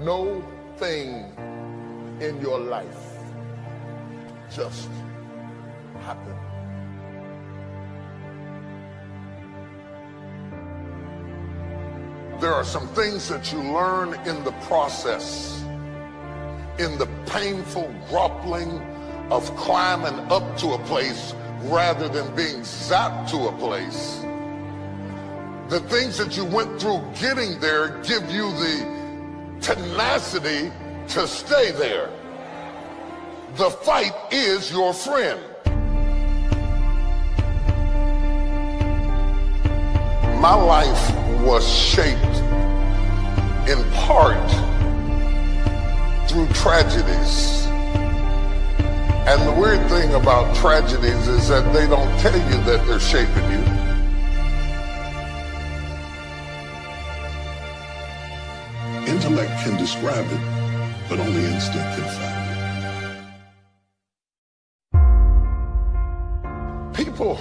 no thing in your life just happen. There are some things that you learn in the process, in the painful grappling of climbing up to a place rather than being zapped to a place. The things that you went through getting there give you the tenacity to stay there. The fight is your friend. My life was shaped in part through tragedies. And the weird thing about tragedies is that they don't tell you that they're shaping you. Intellect can describe it, but only instinct can find it. People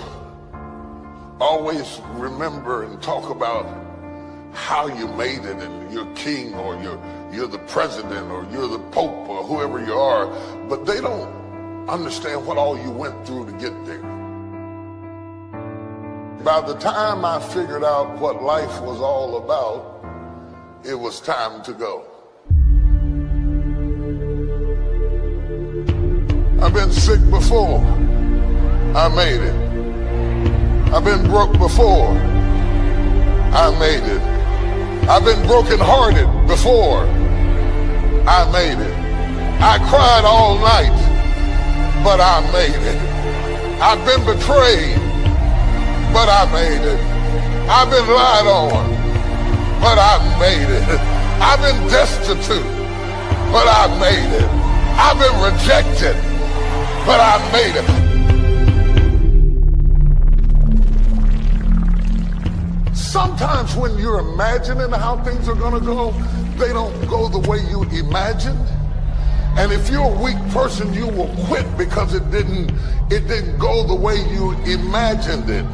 always remember and talk about how you made it and you're king or you're you're the president or you're the pope or whoever you are, but they don't understand what all you went through to get there. By the time I figured out what life was all about, it was time to go. I've been sick before. I made it. I've been broke before. I made it. I've been brokenhearted before. I made it. I cried all night, but I made it. I've been betrayed, but I made it. I've been lied on, but I made it. I've been destitute, but I've made it. I've been rejected, but I've made it. Sometimes when you're imagining how things are going to go, they don't go the way you imagined. And if you're a weak person, you will quit because it didn't it didn't go the way you imagined it.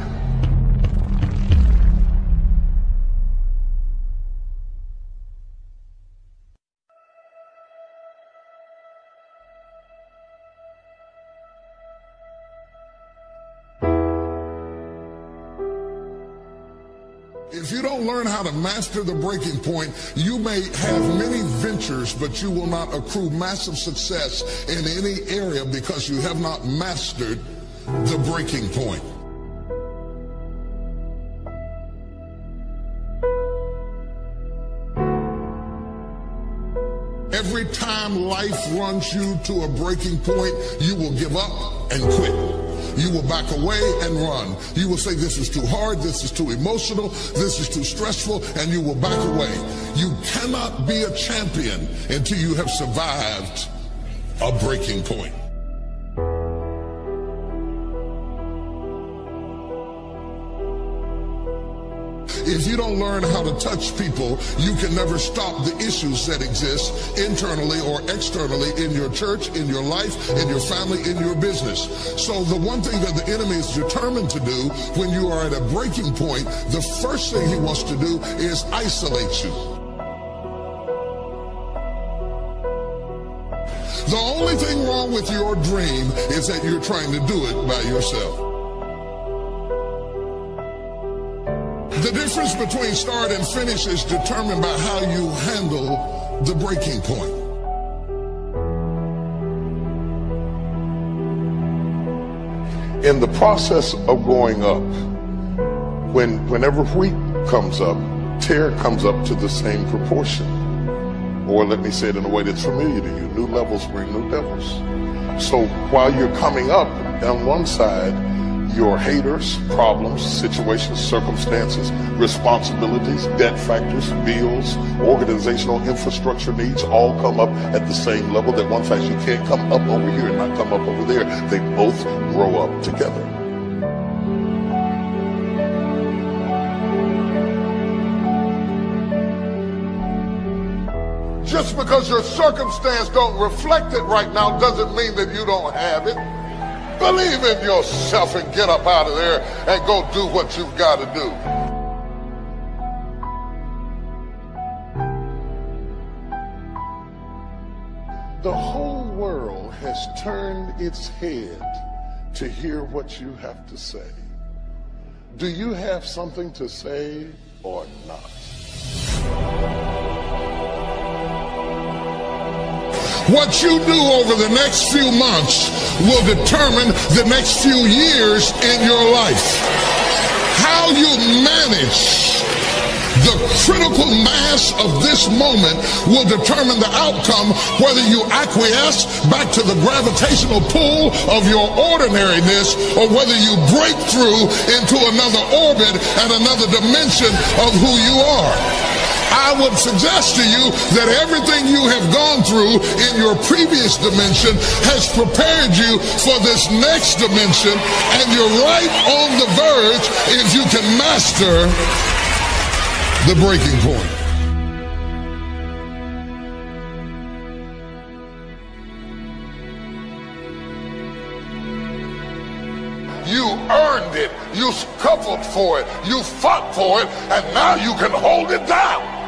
If you don't learn how to master the breaking point, you may have many ventures, but you will not accrue massive success in any area because you have not mastered the breaking point. Every time life runs you to a breaking point, you will give up and quit. You will back away and run. You will say, This is too hard, this is too emotional, this is too stressful, and you will back away. You cannot be a champion until you have survived a breaking point. If you don't learn how to touch people, you can never stop the issues that exist internally or externally in your church, in your life, in your family, in your business. So the one thing that the enemy is determined to do when you are at a breaking point, the first thing he wants to do is isolate you. The only thing wrong with your dream is that you're trying to do it by yourself. The difference between start and finish is determined by how you handle the breaking point. In the process of going up, when whenever wheat comes up, tare comes up to the same proportion. Or let me say it in a way that's familiar to you, new levels bring new devils. So while you're coming up on one side, your haters, problems, situations, circumstances, responsibilities, debt factors, bills, organizational infrastructure needs all come up at the same level. That one fact you can't come up over here and not come up over there. They both grow up together. Just because your circumstance don't reflect it right now doesn't mean that you don't have it. Believe in yourself and get up out of there and go do what you've got to do. The whole world has turned its head to hear what you have to say. Do you have something to say or not? What you do over the next few months will determine the next few years in your life. How you manage the critical mass of this moment will determine the outcome whether you acquiesce back to the gravitational pull of your ordinariness or whether you break through into another orbit and another dimension of who you are. I would suggest to you that everything you have gone through in your previous dimension has prepared you for this next dimension, and you're right on the verge if you can master the breaking point. You earned it. You scuffled for it. You fought for it. And now you can hold it down.